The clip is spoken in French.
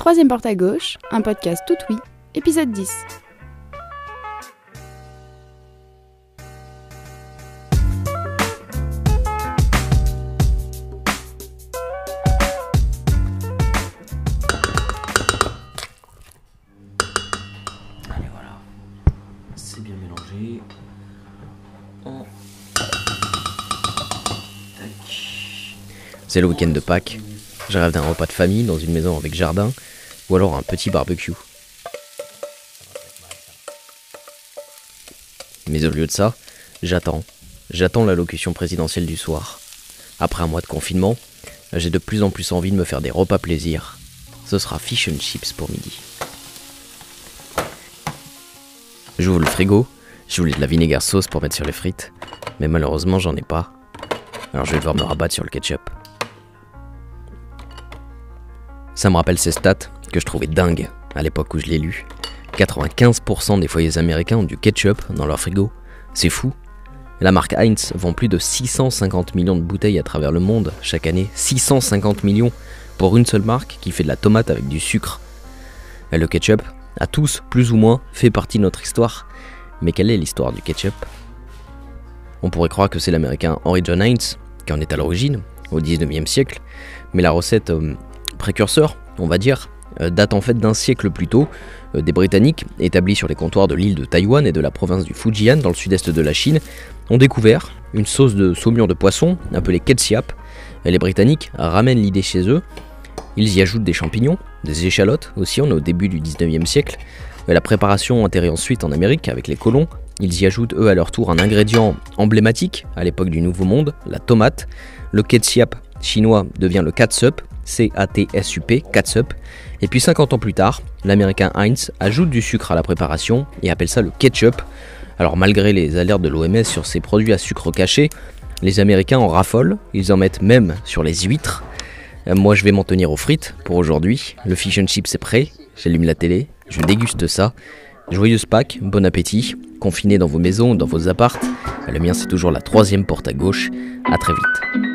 Troisième porte à gauche, un podcast tout oui, épisode 10. Allez, voilà. C'est bien mélangé. On... C'est le week-end de Pâques. Je rêve d'un repas de famille dans une maison avec jardin ou alors un petit barbecue. Mais au lieu de ça, j'attends. J'attends l'allocution présidentielle du soir. Après un mois de confinement, j'ai de plus en plus envie de me faire des repas plaisir. Ce sera fish and chips pour midi. J'ouvre le frigo, je voulais de la vinaigre sauce pour mettre sur les frites, mais malheureusement j'en ai pas. Alors je vais devoir me rabattre sur le ketchup. Ça me rappelle ces stats que je trouvais dingues à l'époque où je l'ai lu. 95% des foyers américains ont du ketchup dans leur frigo. C'est fou. La marque Heinz vend plus de 650 millions de bouteilles à travers le monde chaque année. 650 millions pour une seule marque qui fait de la tomate avec du sucre. Le ketchup a tous, plus ou moins, fait partie de notre histoire. Mais quelle est l'histoire du ketchup? On pourrait croire que c'est l'américain Henry John Heinz qui en est à l'origine, au 19e siècle, mais la recette euh, précurseur, on va dire, euh, date en fait d'un siècle plus tôt, euh, des Britanniques, établis sur les comptoirs de l'île de Taïwan et de la province du Fujian dans le sud-est de la Chine, ont découvert une sauce de saumure de poisson appelée ketchup. Et les Britanniques ramènent l'idée chez eux. Ils y ajoutent des champignons, des échalotes aussi, on est au début du 19e siècle. La préparation atterrit ensuite en Amérique avec les colons. Ils y ajoutent eux à leur tour un ingrédient emblématique à l'époque du Nouveau Monde, la tomate. Le ketchup chinois devient le catsup, C-A-T-S-U-P, catsup. Et puis 50 ans plus tard, l'américain Heinz ajoute du sucre à la préparation et appelle ça le ketchup. Alors malgré les alertes de l'OMS sur ces produits à sucre caché, les Américains en raffolent, ils en mettent même sur les huîtres. Euh, Moi je vais m'en tenir aux frites pour aujourd'hui. Le fish and chips est prêt, j'allume la télé, je déguste ça. Joyeuse Pâques, bon appétit, confiné dans vos maisons, dans vos appartes. Le mien c'est toujours la troisième porte à gauche. À très vite.